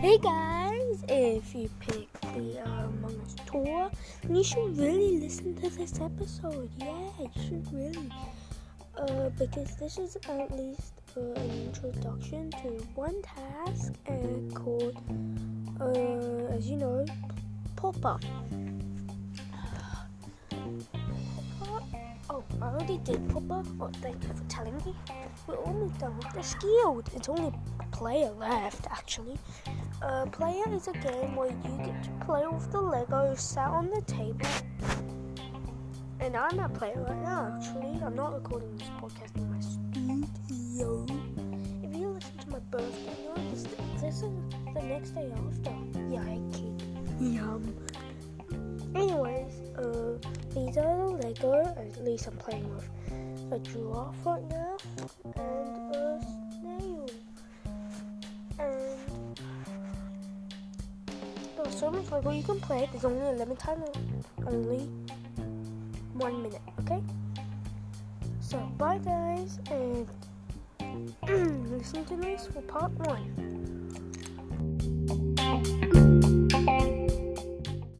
Hey guys, if you picked the uh, Among Us tour, you should really listen to this episode. Yeah, you should really. Uh, because this is at least uh, an introduction to one task uh, called, uh, as you know, pop up. I already did up. Oh, thank you for telling me. We're almost done with the skilled. It's only player left, actually. Uh, player is a game where you get to play with the Legos sat on the table. And I'm a player right now, actually. I'm not recording this podcast in my studio. If you listen to my birthday note, this, is the next day after. Yeah, Yikes. Yum. Anyways, uh, these are the Lego, at least I'm playing with a giraffe right now, and a snail. And there's so much Lego you can play, there's only a limit time, only one minute, okay? So, bye guys, and listen to this for part one.